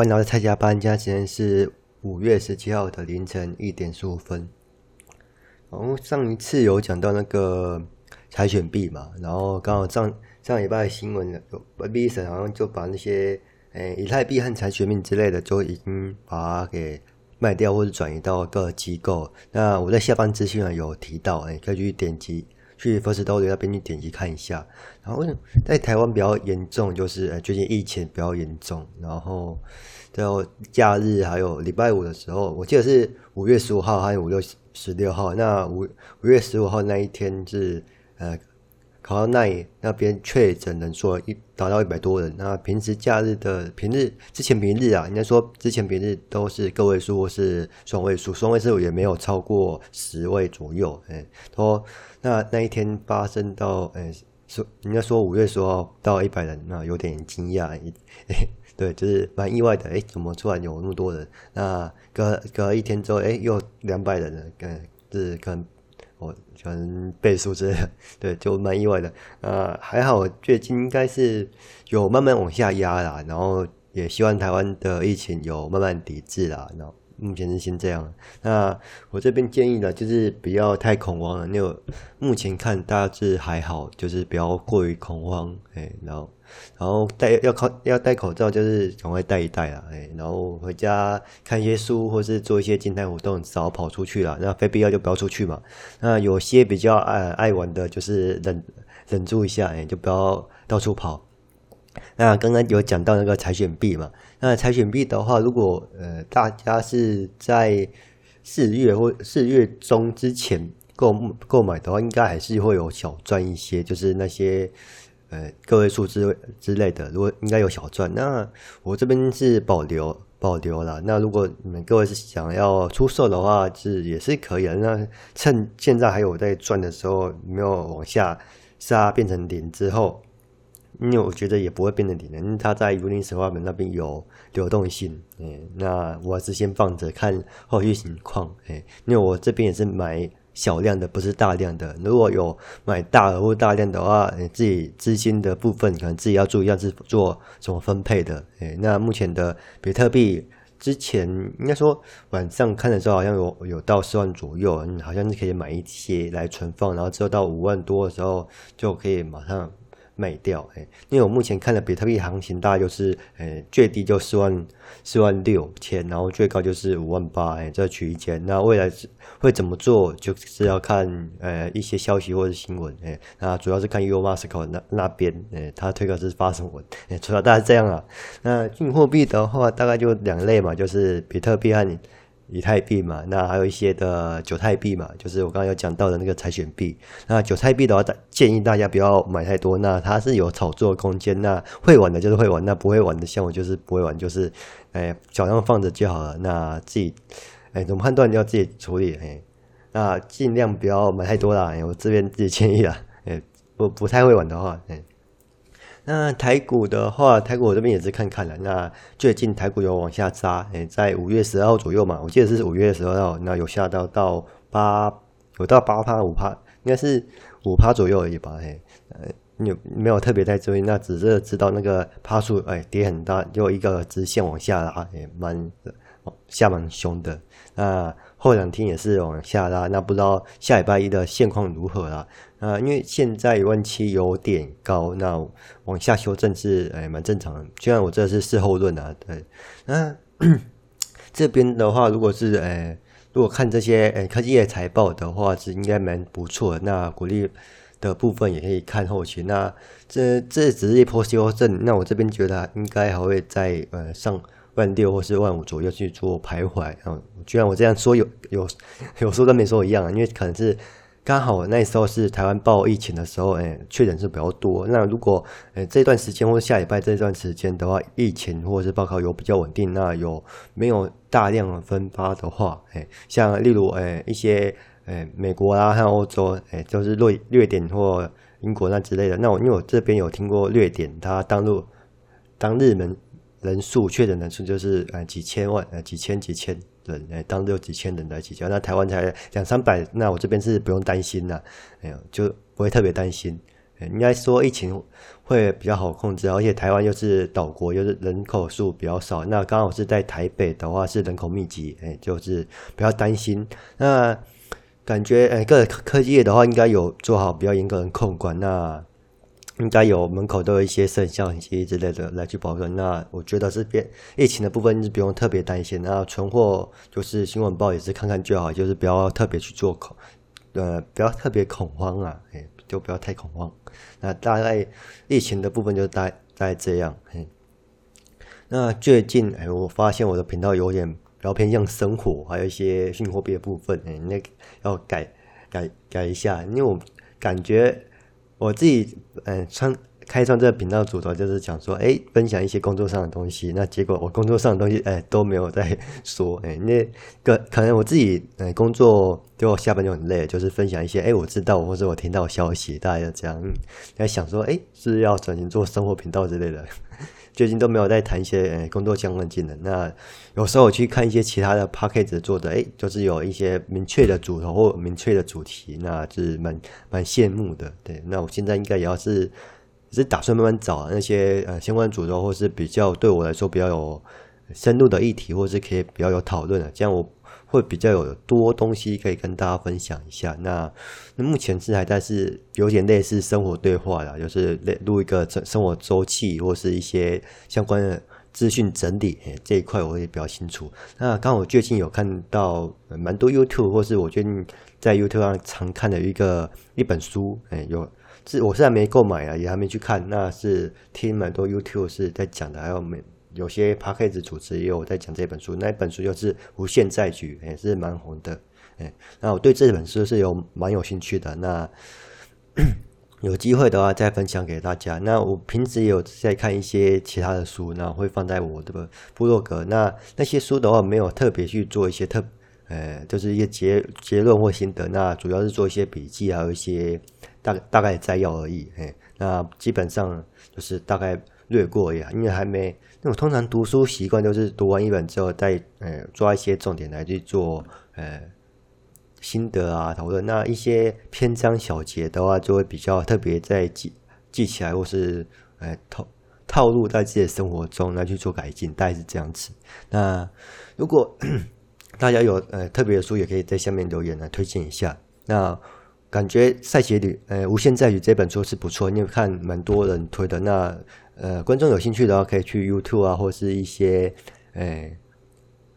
欢迎来到蔡家班，现在时间是五月十七号的凌晨一点十五分。然后上一次有讲到那个柴犬币嘛，然后刚好上上礼拜新闻有 Visa 好像就把那些诶、以太币和柴犬币之类的就已经把它给卖掉或者转移到各机构。那我在下方资讯啊有提到，诶、可以去点击。去 First Story 那边去点击看一下，然后在台湾比较严重，就是呃最近疫情比较严重，然后在假日还有礼拜五的时候，我记得是五月十五号还有五六十六号，那五五月十五号那一天是呃。考到那里那边确诊人数一达到一百多人。那平时假日的平日之前平日啊，应该说之前平日都是个位数或是双位数，双位数也没有超过十位左右。哎，说那那一天发生到哎说应该说五月十号到一百人，那有点惊讶。对，就是蛮意外的。哎，怎么突然有那么多人？那隔隔一天之后，哎，又两百人了。嗯，是跟。我可能倍数之类的，对，就蛮意外的。呃，还好最近应该是有慢慢往下压啦，然后也希望台湾的疫情有慢慢抵制啦。然后目前是先这样。那我这边建议呢，就是不要太恐慌了。那目前看大致还好，就是不要过于恐慌。哎，然后。然后戴要靠要戴口罩，就是赶快戴一戴啊！哎，然后回家看一些书，或是做一些静态活动，少跑出去了。那非必要就不要出去嘛。那有些比较爱爱玩的，就是忍忍住一下，哎，就不要到处跑。那刚刚有讲到那个采选币嘛？那采选币的话，如果呃大家是在四月或四月中之前购购买的话，应该还是会有小赚一些，就是那些。呃，个位数之之类的，如果应该有小赚，那我这边是保留保留了。那如果你们各位是想要出售的话，是也是可以的。那趁现在还有在赚的时候，没有往下杀变成零之后，因为我觉得也不会变成零的，因为它在 Uniswap 那边有流动性。哎，那我还是先放着看后续情况。哎，因为我这边也是买。小量的不是大量的，如果有买大额或大量的话，你自己资金的部分可能自己要注意，要是做怎么分配的。诶，那目前的比特币之前应该说晚上看的时候好像有有到四万左右，好像是可以买一些来存放，然后之后到五万多的时候就可以马上。卖掉，哎，因为我目前看的比特币行情，大概就是，呃，最低就四万四万六千，然后最高就是五万八，哎，这区间。那未来会怎么做，就是要看呃一些消息或者新闻，哎，那主要是看 e o m a s c o 那那边，哎，他推特是发什么文，哎，主要大概这样啊。那进货币的话，大概就两类嘛，就是比特币和。以太币嘛，那还有一些的韭菜币嘛，就是我刚刚有讲到的那个柴犬币。那韭菜币的话，建议大家不要买太多，那它是有炒作空间。那会玩的就是会玩，那不会玩的像我就是不会玩，就是哎，脚上放着就好了。那自己哎，怎么判断要自己处理哎，那尽量不要买太多啦。哎，我这边自己建议啦，哎，不不太会玩的话，哎。那台股的话，台股我这边也是看看了。那最近台股有往下杀，诶，在五月十二号左右嘛，我记得是五月十二号，那有下到到八，有到八趴五趴，应该是五趴左右而已吧，诶，呃，有没有特别在注意？那只是知道那个趴数，诶，跌很大，就一个直线往下拉，诶，蛮下蛮凶的。那后两天也是往下拉，那不知道下礼拜一的现况如何啦？啊，因为现在一万七有点高，那往下修正是诶蛮正常的。虽然我这是事后论啊，对。那 这边的话，如果是诶，如果看这些诶科技业财报的话，是应该蛮不错。那股利的部分也可以看后期。那这这只是一波修正，那我这边觉得应该还会在呃上。万六或是万五左右去做徘徊，嗯，居然我这样说有有有说跟没说一样，因为可能是刚好那时候是台湾报疫情的时候，哎，确诊是比较多。那如果哎这段时间或下礼拜这段时间的话，疫情或者是报告有比较稳定，那有没有大量分发的话，哎，像例如哎一些哎美国啊，还有欧洲，哎，就是瑞瑞典或英国那之类的。那我因为我这边有听过瑞典，它当日当日门。人数确诊人数就是呃几千万呃几千几千人呃当中有几千人来起交，那台湾才两三百，那我这边是不用担心呐，哎呦就不会特别担心，应该说疫情会比较好控制，而且台湾又是岛国，又是人口数比较少，那刚好是在台北的话是人口密集，哎，就是不要担心。那感觉哎，各科技业的话应该有做好比较严格的控管，那应该有门口都有一些摄像机之类的来去保证。那我觉得这边疫情的部分是不用特别担心，那存货就是新闻报也是看看就好，就是不要特别去做恐，呃，不要特别恐慌啊，哎。就不要太恐慌。那大概疫情的部分就大概这样。那最近哎，我发现我的频道有点比较偏向生活，还有一些新货币的部分，哎，那要改改改一下，因为我感觉我自己嗯穿。开创这个频道主头就是想说，哎，分享一些工作上的东西。那结果我工作上的东西，哎，都没有在说。哎，那个可能我自己，嗯，工作就下班就很累，就是分享一些，哎，我知道或者我听到消息，大家就这样。在想说，哎，是要转型做生活频道之类的。最近都没有在谈一些，工作相关技能。那有时候我去看一些其他的 podcast 做的，哎，就是有一些明确的主头或明确的主题，那是蛮蛮羡慕的。对，那我现在应该也要是。只是打算慢慢找那些呃相关主头，或是比较对我来说比较有深入的议题，或是可以比较有讨论的，这样我会比较有多东西可以跟大家分享一下。那那目前是还在是有点类似生活对话啦，就是录一个生活周期或是一些相关的资讯整理，欸，这一块我也比较清楚。那刚好我最近有看到蛮多 YouTube，或是我最近在 YouTube 上常看的一个一本书，欸，有。是，我现在没购买啊，也还没去看。那是听蛮多 YouTube 是在讲的，还有没有些 Podcast 主持也有在讲这本书。那本书就是《无限赛局》，也是蛮红的。哎，那我对这本书是有蛮有兴趣的。那 有机会的话再分享给大家。那我平时也有在看一些其他的书，那会放在我的部落格。那那些书的话，没有特别去做一些特。呃，就是一些结结论或心得，那主要是做一些笔记，还有一些大大概摘要而已。嘿，那基本上就是大概略过而已，因为还没。那我通常读书习惯就是读完一本之后，再呃抓一些重点来去做呃心得啊讨论。那一些篇章小节的话，就会比较特别在记记起来，或是呃套套路在自己的生活中来去做改进，大概是这样子。那如果 大家有呃特别的书，也可以在下面留言来推荐一下。那感觉赛鞋里呃无限在于这本书是不错，因为看蛮多人推的。那呃观众有兴趣的话，可以去 YouTube 啊，或是一些呃。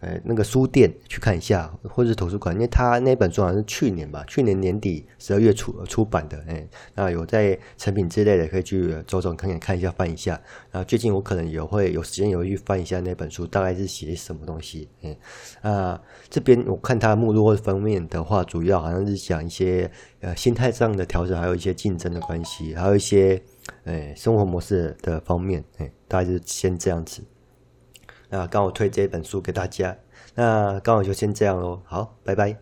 呃，那个书店去看一下，或者是图书馆，因为他那本书好像是去年吧，去年年底十二月出出版的，哎，那有在成品之类的可以去走走看看看一下翻一下。然后最近我可能也会有时间，也会去翻一下那本书，大概是写什么东西。嗯，啊，这边我看它的目录或者封面的话，主要好像是讲一些呃心态上的调整，还有一些竞争的关系，还有一些呃生活模式的方面，哎，大概是先这样子。那刚好推这本书给大家，那刚好就先这样喽，好，拜拜。